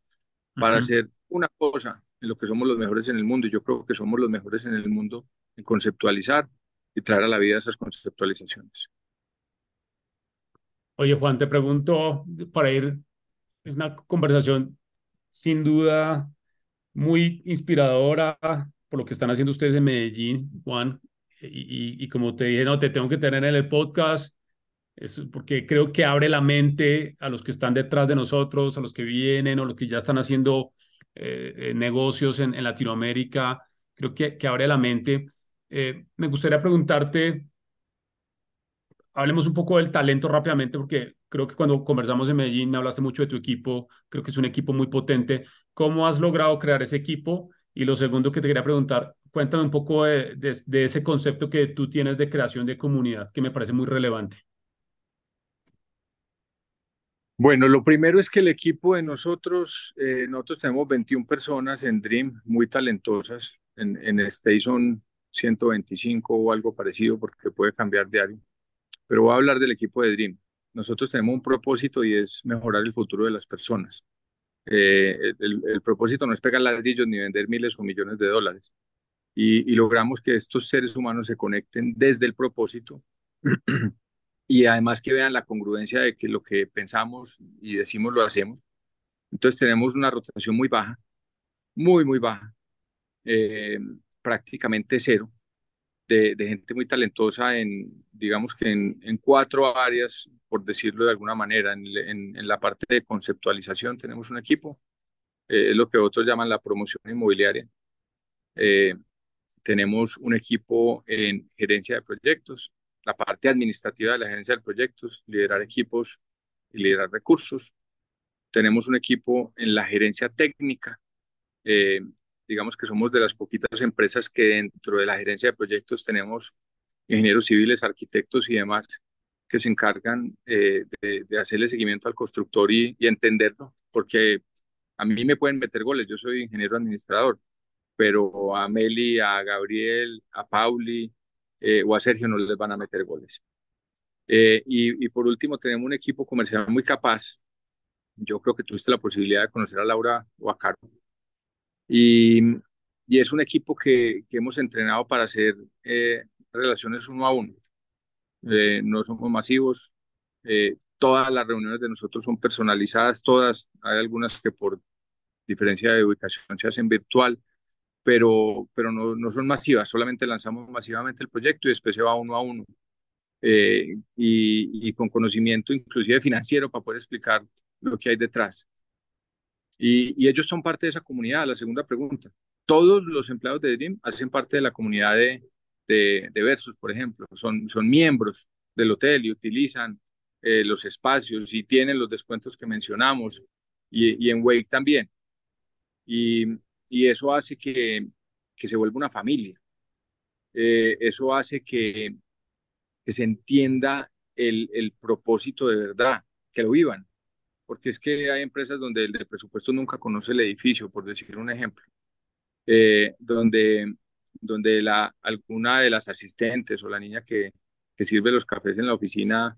para uh -huh. hacer una cosa en lo que somos los mejores en el mundo. Y yo creo que somos los mejores en el mundo en conceptualizar y traer a la vida esas conceptualizaciones. Oye, Juan, te pregunto para ir, es una conversación sin duda muy inspiradora por lo que están haciendo ustedes en Medellín, Juan. Y, y, como te dije, no, te tengo que tener en el podcast, es porque creo que abre la mente a los que están detrás de nosotros, a los que vienen o los que ya están haciendo eh, negocios en, en, Latinoamérica. Creo que, que abre la mente. Eh, me gustaría preguntarte, hablemos un poco del talento rápidamente, porque creo que cuando conversamos en Medellín me hablaste mucho de tu equipo, creo que es un equipo muy potente. ¿Cómo has logrado crear ese equipo? Y lo segundo que te quería preguntar, cuéntame un poco de, ese concepto que tú tienes de creación de comunidad, que me parece muy relevante. Bueno, lo primero es que el equipo de nosotros, eh, nosotros tenemos 21 personas en Dream, muy talentosas. En, en Stay son 125 o algo parecido porque puede cambiar diario. Pero voy a hablar del equipo de Dream. Nosotros tenemos un propósito y es mejorar el futuro de las personas. Eh, el, el, propósito no es pegar ladrillos ni vender miles o millones de dólares. Y, y logramos que estos seres humanos se conecten desde el propósito y además que vean la congruencia de que lo que pensamos y decimos lo hacemos. Entonces tenemos una rotación muy baja, muy, muy baja, eh, prácticamente cero, de, gente muy talentosa en, digamos que en, cuatro áreas, por decirlo de alguna manera. En, la parte de conceptualización tenemos un equipo, eh, es lo que otros llaman la promoción inmobiliaria. Eh, tenemos un equipo en gerencia de proyectos, la parte administrativa de la gerencia de proyectos, liderar equipos y liderar recursos. Tenemos un equipo en la gerencia técnica. Eh, digamos que somos de las poquitas empresas que dentro de la gerencia de proyectos tenemos ingenieros civiles, arquitectos y demás que se encargan eh, de, hacerle seguimiento al constructor y, entenderlo, porque a mí me pueden meter goles, yo soy ingeniero administrador, pero a Meli, a Gabriel, a Pauli eh, o a Sergio no les van a meter goles. Eh, y, y, por último, tenemos un equipo comercial muy capaz. Yo creo que tuviste la posibilidad de conocer a Laura o a Caro. Y, y es un equipo que, que hemos entrenado para hacer eh, relaciones uno a uno. no somos masivos. todas las reuniones de nosotros son personalizadas, todas. Hay algunas que por diferencia de ubicación se hacen virtual pero, pero no, no son masivas, solamente lanzamos masivamente el proyecto y después se va uno a uno. Eh, y, y, con conocimiento inclusive financiero para poder explicar lo que hay detrás. Y, ellos son parte de esa comunidad. La segunda pregunta. Todos los empleados de Dream hacen parte de la comunidad de, de, de Versus, por ejemplo. Son, son miembros del hotel y utilizan eh, los espacios y tienen los descuentos que mencionamos. Y, y en Wake también. Y, y eso hace que, que se vuelva una familia. Eh, eso hace que, que se entienda el, el, propósito de verdad, que lo vivan. Porque es que hay empresas donde el de presupuesto nunca conoce el edificio, por decir un ejemplo, eh, donde, donde la, alguna de las asistentes o la niña que, que sirve los cafés en la oficina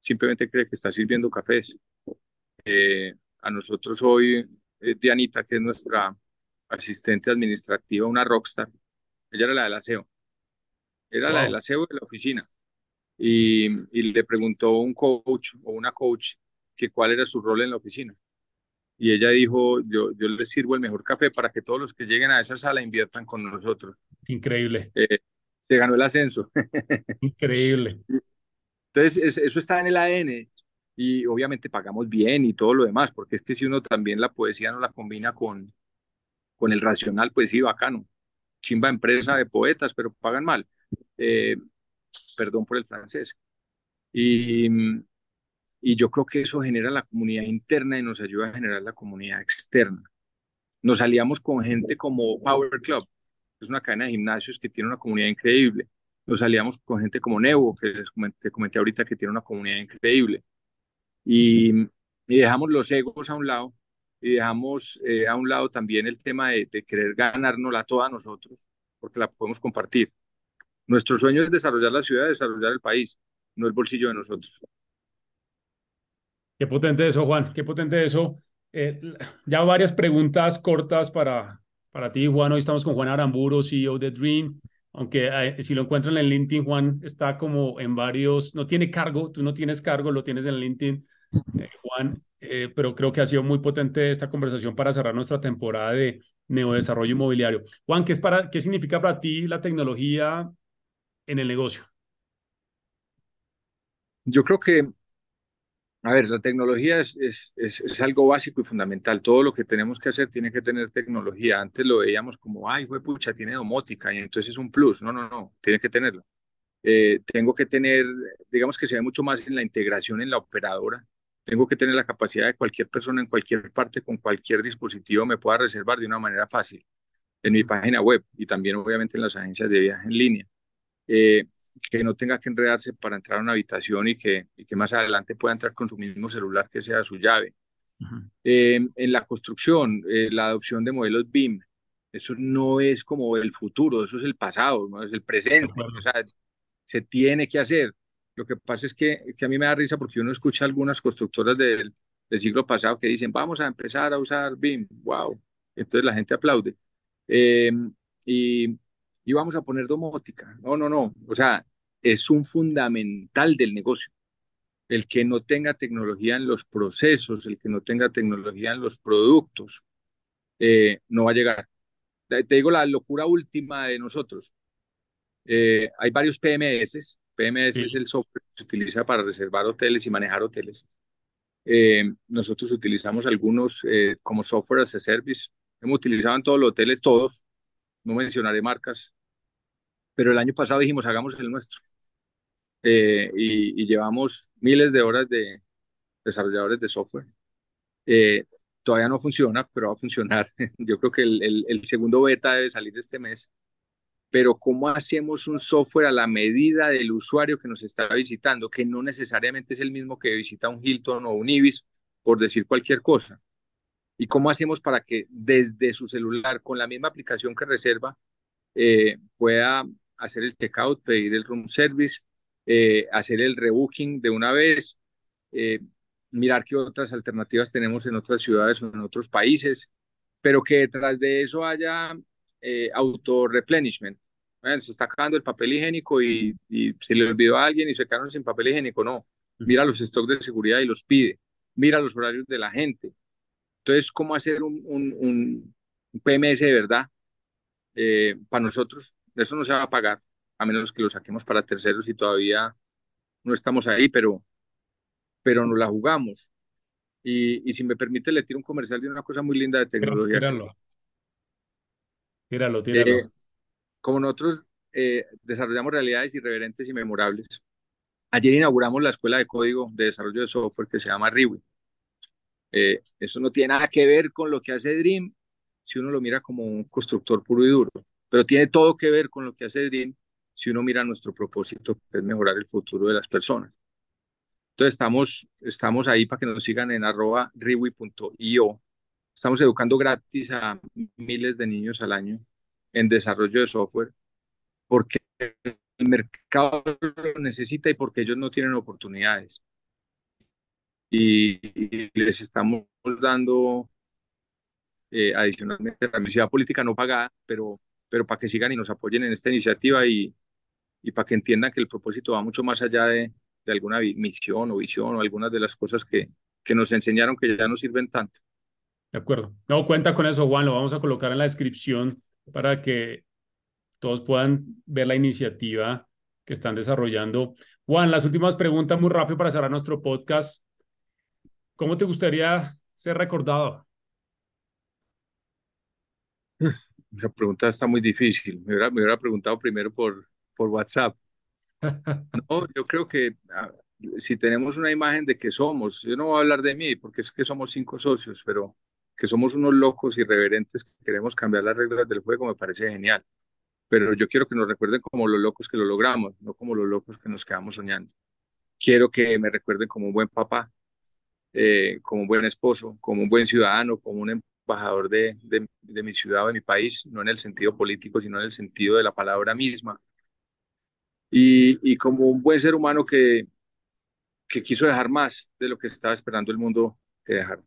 simplemente cree que está sirviendo cafés. Eh, a nosotros hoy, Dianita, que es nuestra asistente administrativa, una rockstar. Ella era la del aseo. Era la del aseo de la oficina. Y, y, le preguntó un coach o una coach que cuál era su rol en la oficina. Y ella dijo, yo, yo les sirvo el mejor café para que todos los que lleguen a esa sala inviertan con nosotros. Increíble. Eh, se ganó el ascenso. Increíble. Entonces, eso está en el ADN y obviamente pagamos bien y todo lo demás, porque es que si uno también la poesía no la combina con, con el racional, pues sí, bacano. Chimba empresa de poetas, pero pagan mal. Eh, perdón por el francés. Y, y yo creo que eso genera la comunidad interna y nos ayuda a generar la comunidad externa. Nos aliamos con gente como Power Club, es una cadena de gimnasios que tiene una comunidad increíble. Nos aliamos con gente como Nevo, que les comenté, ahorita que tiene una comunidad increíble. Y, y dejamos los egos a un lado y dejamos eh, a un lado también el tema de, de querer ganárnosla toda nosotros, porque la podemos compartir. Nuestro sueño es desarrollar la ciudad, desarrollar el país, no el bolsillo de nosotros. Qué potente eso, Juan, qué potente eso. Eh, ya varias preguntas cortas para, para ti, Juan. Hoy estamos con Juan Aramburo, CEO de Dream. Aunque eh, si lo encuentran en LinkedIn, Juan está como en varios, no tiene cargo, tú no tienes cargo, lo tienes en LinkedIn. Juan, eh, pero creo que ha sido muy potente esta conversación para cerrar nuestra temporada de neodesarrollo inmobiliario. Juan, ¿qué, es para, ¿qué significa para ti la tecnología en el negocio? Yo creo que, a ver, la tecnología es, es, es, es, algo básico y fundamental. Todo lo que tenemos que hacer tiene que tener tecnología. Antes lo veíamos como, ay, fue pucha, tiene domótica y entonces es un plus. No, no, no, tiene que tenerlo. Eh, tengo que tener, digamos que se ve mucho más en la integración en la operadora tengo que tener la capacidad de cualquier persona en cualquier parte, con cualquier dispositivo, me pueda reservar de una manera fácil en mi página web y también obviamente en las agencias de viaje en línea. Eh, que no tenga que enredarse para entrar a una habitación y que, y que más adelante pueda entrar con su mismo celular que sea su llave. eh, en la construcción, eh, la adopción de modelos BIM, eso no es como el futuro, eso es el pasado, no es el presente. O sea, se tiene que hacer. Lo que pasa es que, que, a mí me da risa porque uno escucha algunas constructoras del, del, siglo pasado que dicen, vamos a empezar a usar BIM, wow. Entonces la gente aplaude. Eh, y, y vamos a poner domótica. No, no, no. O sea, es un fundamental del negocio. El que no tenga tecnología en los procesos, el que no tenga tecnología en los productos, eh, no va a llegar. Te digo la locura última de nosotros. Eh, hay varios PMS PMS sí. es el software que se utiliza para reservar hoteles y manejar hoteles. Eh, nosotros utilizamos algunos como software as a service. Hemos utilizado en todos los hoteles, todos. No mencionaré marcas, pero el año pasado dijimos, hagamos el nuestro. Eh, y, llevamos miles de horas de desarrolladores de software. Eh, todavía no funciona, pero va a funcionar. Yo creo que el, el, el, segundo beta debe salir este mes. Pero ¿cómo hacemos un software a la medida del usuario que nos está visitando, que no necesariamente es el mismo que visita un Hilton o un Ibis, por decir cualquier cosa? ¿Y cómo hacemos para que desde su celular, con la misma aplicación que reserva, eh, pueda hacer el checkout, pedir el room service, eh, hacer el rebooking de una vez, eh, mirar qué otras alternativas tenemos en otras ciudades o en otros países, pero que detrás de eso haya eh, auto-replenishment. Bueno, se está acabando el papel higiénico y, y, se le olvidó a alguien y se quedaron sin papel higiénico. No, mira los stocks de seguridad y los pide. Mira los horarios de la gente. Entonces, ¿cómo hacer un, un, un PMS de verdad eh, para nosotros? Eso no se va a pagar, a menos que lo saquemos para terceros y todavía no estamos ahí, pero, pero nos la jugamos. Y, y si me permite, le tiro un comercial de una cosa muy linda de tecnología. Tíralo, tíralo. tíralo. Eh, como nosotros eh, desarrollamos realidades irreverentes y memorables, ayer inauguramos la escuela de código de desarrollo de software que se llama Riwi. Eh, eso no tiene nada que ver con lo que hace Dream si uno lo mira como un constructor puro y duro, pero tiene todo que ver con lo que hace Dream si uno mira nuestro propósito, que es mejorar el futuro de las personas. Entonces estamos, estamos ahí para que nos sigan en arroba riwi.io. Estamos educando gratis a miles de niños al año en desarrollo de software porque el mercado lo necesita y porque ellos no tienen oportunidades. Y, les estamos dando eh, adicionalmente la misión política no pagada, pero, pero para que sigan y nos apoyen en esta iniciativa y, y para que entiendan que el propósito va mucho más allá de, de alguna misión o visión o algunas de las cosas que, que nos enseñaron que ya no sirven tanto. De acuerdo. No, cuenta con eso, Juan. Lo vamos a colocar en la descripción para que todos puedan ver la iniciativa que están desarrollando. Juan, las últimas preguntas muy rápido para cerrar nuestro podcast. ¿Cómo te gustaría ser recordado? Esa pregunta está muy difícil. Me hubiera, me hubiera preguntado primero por, por WhatsApp. No, yo creo que ah, si tenemos una imagen de que somos, yo no voy a hablar de mí porque es que somos cinco socios, pero que somos unos locos irreverentes que queremos cambiar las reglas del juego me parece genial. Pero yo quiero que nos recuerden como los locos que lo logramos, no como los locos que nos quedamos soñando. Quiero que me recuerden como un buen papá, eh, como un buen esposo, como un buen ciudadano, como un embajador de, de, de mi ciudad o de mi país, no en el sentido político, sino en el sentido de la palabra misma y, y como un buen ser humano que, que quiso dejar más de lo que estaba esperando el mundo que dejar.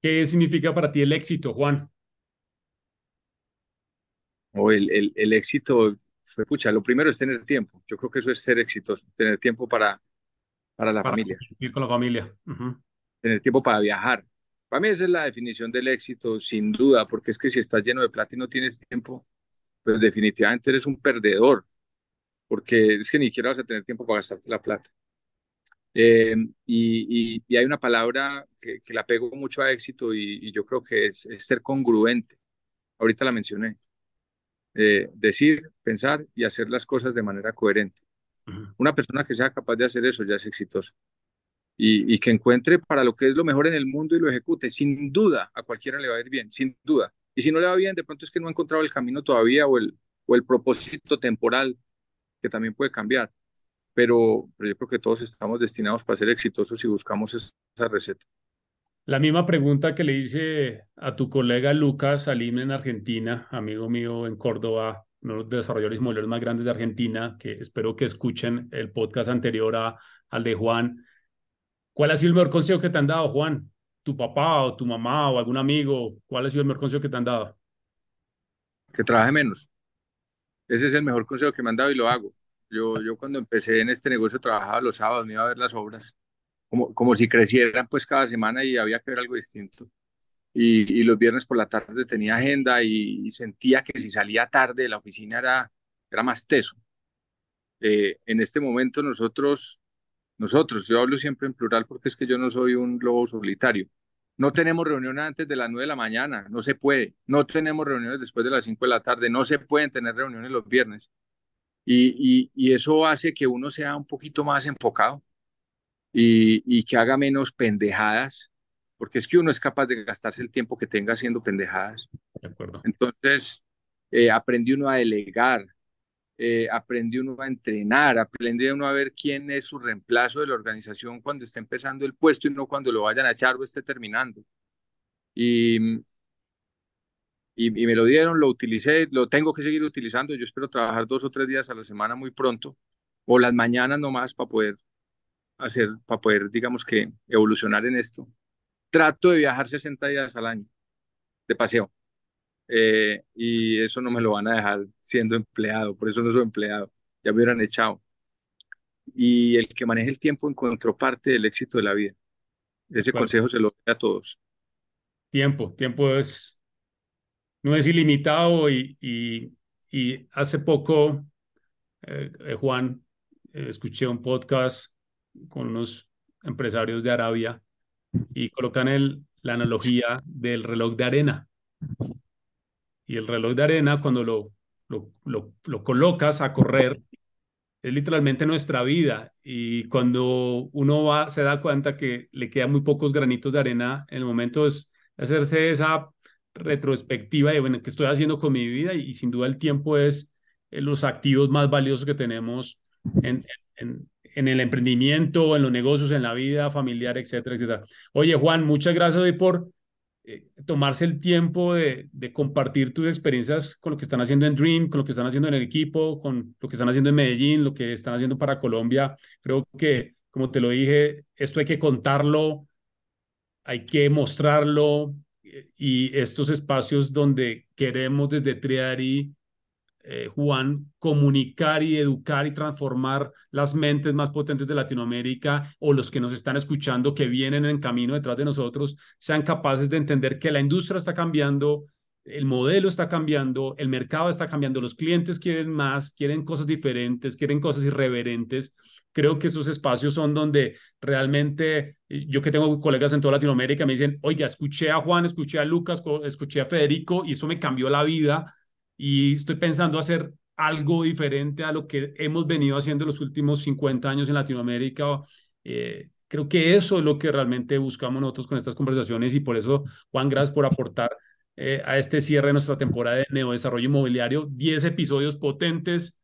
¿Qué significa para ti el éxito, Juan? O el, el, el éxito, fue, pucha, lo primero es tener tiempo. Yo creo que eso es ser exitoso, tener tiempo para, para la para familia, Ir con la familia. Uh -huh. tener tiempo para viajar. Para mí esa es la definición del éxito, sin duda, porque es que si estás lleno de plata y no tienes tiempo, pues definitivamente eres un perdedor porque es que ni siquiera vas a tener tiempo para gastarte la plata. Eh, y, y, y, hay una palabra que, que, la pego mucho a éxito y, y yo creo que es, es, ser congruente. Ahorita la mencioné. Eh, decir, pensar y hacer las cosas de manera coherente. Una persona que sea capaz de hacer eso ya es exitosa. Y, y, que encuentre para lo que es lo mejor en el mundo y lo ejecute. Sin duda, a cualquiera le va a ir bien, sin duda. Y si no le va bien, de pronto es que no ha encontrado el camino todavía o el, o el propósito temporal que también puede cambiar, pero, pero, yo creo que todos estamos destinados para ser exitosos si buscamos esa receta. La misma pregunta que le hice a tu colega Lucas Salim en Argentina, amigo mío en Córdoba, uno de los desarrolladores inmobiliarios más grandes de Argentina, que espero que escuchen el podcast anterior a, al de Juan. ¿Cuál ha sido el mejor consejo que te han dado, Juan? ¿Tu papá o tu mamá o algún amigo? ¿Cuál ha sido el mejor consejo que te han dado? Que trabaje menos. Ese es el mejor consejo que me han dado y lo hago. Yo, yo cuando empecé en este negocio trabajaba los sábados, me iba a ver las obras, como, como si crecieran pues cada semana y había que ver algo distinto. Y, y los viernes por la tarde tenía agenda y, y, sentía que si salía tarde de la oficina era, era más teso. Eh, en este momento nosotros nosotros, yo hablo siempre en plural porque es que yo no soy un lobo solitario. No tenemos reuniones antes de las 9 de la mañana, no se puede. No tenemos reuniones después de las 5 de la tarde, no se pueden tener reuniones los viernes. Y, y, eso hace que uno sea un poquito más enfocado y, y, que haga menos pendejadas, porque es que uno es capaz de gastarse el tiempo que tenga haciendo pendejadas. De acuerdo. Entonces, eh, aprendí uno a delegar, eh, aprendí uno a entrenar, aprendí uno a ver quién es su reemplazo de la organización cuando esté empezando el puesto y no cuando lo vayan a echar o esté terminando. Y, y, me lo dieron, lo utilicé, lo tengo que seguir utilizando. Yo espero trabajar dos o tres días a la semana muy pronto, o las mañanas nomás para poder hacer, para poder, digamos que, evolucionar en esto. Trato de viajar 60 días al año de paseo. Eh, y eso no me lo van a dejar siendo empleado, por eso no soy empleado, ya me hubieran echado. Y el que maneje el tiempo encontró parte del éxito de la vida. Ese consejo se lo doy a todos. Tiempo, tiempo es, no es ilimitado y, y, y hace poco, eh, eh, Juan, escuché un podcast con unos empresarios de Arabia y colocan el, la analogía del reloj de arena. Y el reloj de arena, cuando lo, lo, lo, colocas a correr, es literalmente nuestra vida. Y cuando uno va, se da cuenta que le quedan muy pocos granitos de arena, en el momento es hacerse esa retrospectiva de, bueno, ¿qué estoy haciendo con mi vida? Y, sin duda el tiempo es eh, los activos más valiosos que tenemos en, en, el emprendimiento, en los negocios, en la vida familiar, etcétera, etcétera. Oye, Juan, muchas gracias hoy por eh, tomarse el tiempo de, compartir tus experiencias con lo que están haciendo en Dream, con lo que están haciendo en el equipo, con lo que están haciendo en Medellín, lo que están haciendo para Colombia. Creo que, como te lo dije, esto hay que contarlo, hay que mostrarlo eh, y estos espacios donde queremos desde Triari eh, Juan, comunicar y educar y transformar las mentes más potentes de Latinoamérica o los que nos están escuchando que vienen en camino detrás de nosotros, sean capaces de entender que la industria está cambiando, el modelo está cambiando, el mercado está cambiando, los clientes quieren más, quieren cosas diferentes, quieren cosas irreverentes. Creo que esos espacios son donde realmente, yo que tengo colegas en toda Latinoamérica, me dicen, oiga, escuché a Juan, escuché a Lucas, escuché a Federico y eso me cambió la vida y estoy pensando hacer algo diferente a lo que hemos venido haciendo los últimos 50 años en Latinoamérica. Eh, creo que eso es lo que realmente buscamos nosotros con estas conversaciones y por eso, Juan, gracias por aportar eh, a este cierre de nuestra temporada de Neodesarrollo Inmobiliario. 10 episodios potentes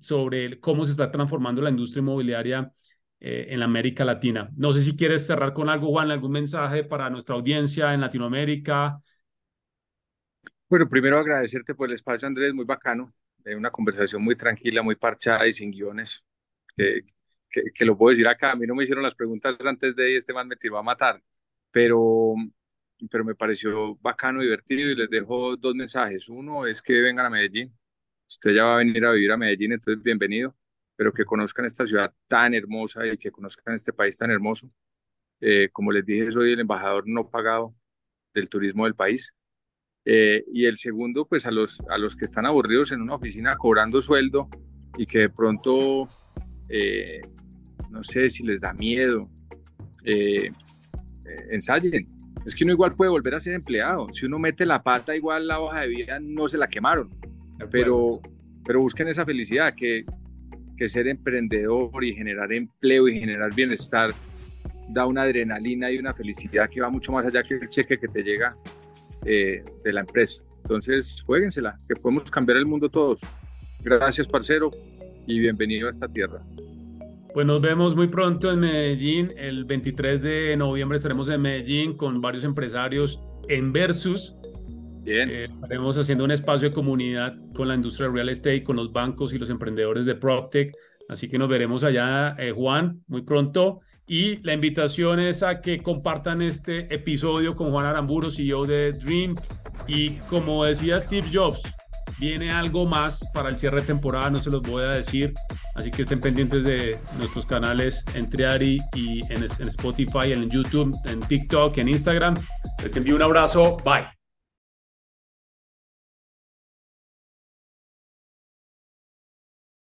sobre cómo se está transformando la industria inmobiliaria eh, en América Latina. No sé si quieres cerrar con algo, Juan, algún mensaje para nuestra audiencia en Latinoamérica, bueno, primero agradecerte por el espacio, Andrés, muy bacano. Eh, una conversación muy tranquila, muy parchada y sin guiones. Que, que, lo puedo decir acá. A mí no me hicieron las preguntas antes de y este man me tiró a matar. Pero, pero me pareció bacano, divertido y les dejo dos mensajes. Uno es que vengan a Medellín. Usted ya va a venir a vivir a Medellín, entonces bienvenido. Pero que conozcan esta ciudad tan hermosa y que conozcan este país tan hermoso. Eh, como les dije, soy el embajador no pagado del turismo del país. Eh, y el segundo, pues a los, a los que están aburridos en una oficina cobrando sueldo y que de pronto, eh, no sé si les da miedo, eh, ensayen. Es que uno igual puede volver a ser empleado. Si uno mete la pata, igual la hoja de vida no se la quemaron. Pero, pero busquen esa felicidad, que, que ser emprendedor y generar empleo y generar bienestar da una adrenalina y una felicidad que va mucho más allá que el cheque que te llega eh, de la empresa. Entonces, jueguensela, que podemos cambiar el mundo todos. Gracias, parcero, y bienvenido a esta tierra. Pues nos vemos muy pronto en Medellín. El 23 de noviembre estaremos en Medellín con varios empresarios en Versus. Bien. Eh, estaremos haciendo un espacio de comunidad con la industria real estate, con los bancos y los emprendedores de PropTech. Así que nos veremos allá, eh, Juan, muy pronto. Y la invitación es a que compartan este episodio con Juan Aramburo, CEO de Dream. Y como decía Steve Jobs, viene algo más para el cierre de temporada, no se los voy a decir. Así que estén pendientes de nuestros canales en Triari y en, en Spotify, en YouTube, en TikTok, en Instagram. Les envío un abrazo. Bye.